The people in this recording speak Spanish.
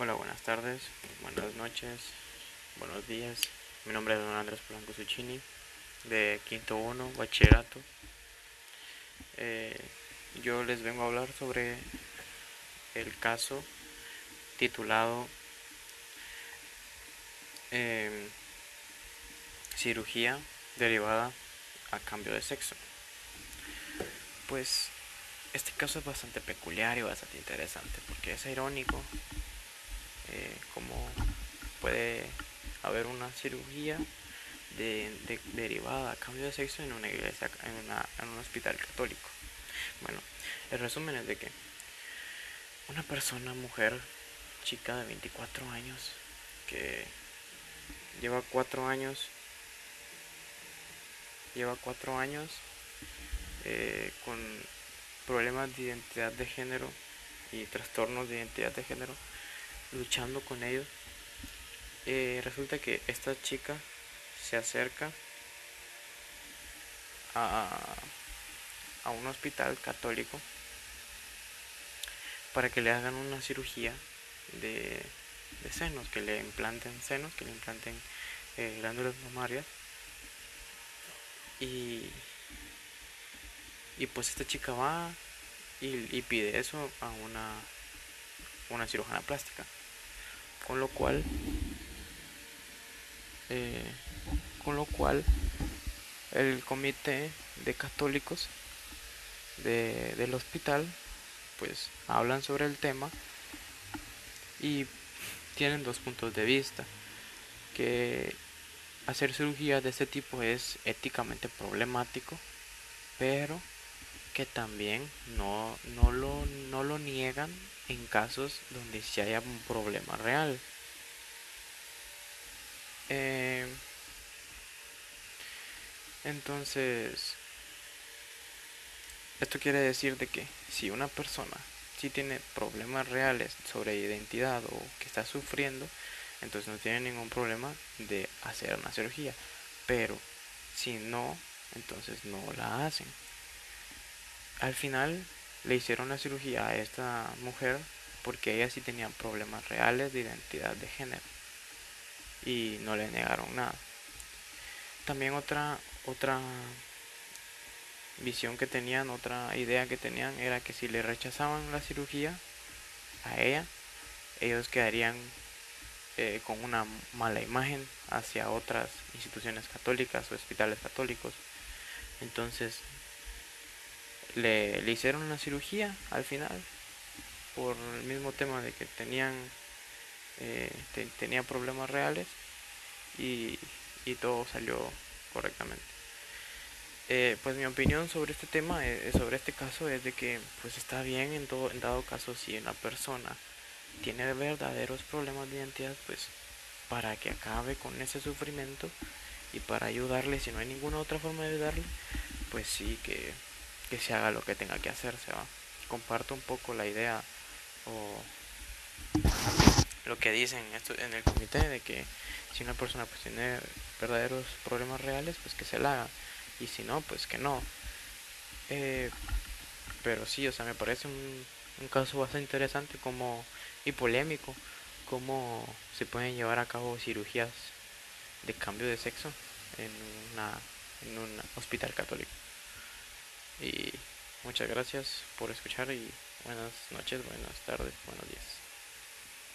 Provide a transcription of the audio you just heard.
Hola, buenas tardes, buenas noches, buenos días. Mi nombre es Don Andrés Polanco Suchini, de Quinto 1, Bachillerato. Eh, yo les vengo a hablar sobre el caso titulado em, Cirugía derivada a cambio de sexo. Pues este caso es bastante peculiar y bastante interesante porque es irónico eh, como puede haber una cirugía de, derivada a cambio de sexo en una iglesia, en, en un hospital católico. Bueno, el resumen es de que una persona, mujer, chica de 24 años, que lleva 4 años, lleva 4 años eh, con problemas de identidad de género y trastornos de identidad de género, luchando con ellos. Eh, resulta que esta chica se acerca a, a un hospital católico para que le hagan una cirugía de, de senos, que le implanten senos, que le implanten eh, glándulas mamarias. Y, y pues esta chica va y, pide eso a una, una cirujana plástica. Con lo cual, eh, con lo cual el comité de católicos de, del hospital pues hablan sobre el tema y tienen dos puntos de vista que hacer cirugía de este tipo es éticamente problemático pero que también no, no, lo, no lo niegan en casos donde sí haya un problema real eh, entonces esto quiere decir de que si una persona si tiene problemas reales sobre identidad o que está sufriendo, entonces no tiene ningún problema de hacer una cirugía. Pero si no, entonces no la hacen. Al final le hicieron la cirugía a esta mujer porque ella sí tenía problemas reales de identidad de género y no le negaron nada. También otra otra visión que tenían, otra idea que tenían era que si le rechazaban la cirugía a ella, ellos quedarían eh, con una mala imagen hacia otras instituciones católicas o hospitales católicos. Entonces le, le hicieron una cirugía al final por el mismo tema de que tenían eh, tenía problemas reales y, y todo salió correctamente. Eh, pues mi opinión sobre este tema, eh, sobre este caso, es de que pues está bien en, todo, en dado caso si una persona tiene verdaderos problemas de identidad, pues para que acabe con ese sufrimiento y para ayudarle, si no hay ninguna otra forma de ayudarle, pues sí que, que se haga lo que tenga que hacerse. ¿va? Comparto un poco la idea o lo que dicen en el comité de que si una persona pues tiene verdaderos problemas reales, pues que se la haga y si no, pues que no. Eh, pero sí, o sea, me parece un, un caso bastante interesante como y polémico, cómo se pueden llevar a cabo cirugías de cambio de sexo en, una, en un hospital católico. Y muchas gracias por escuchar y buenas noches, buenas tardes, buenos días.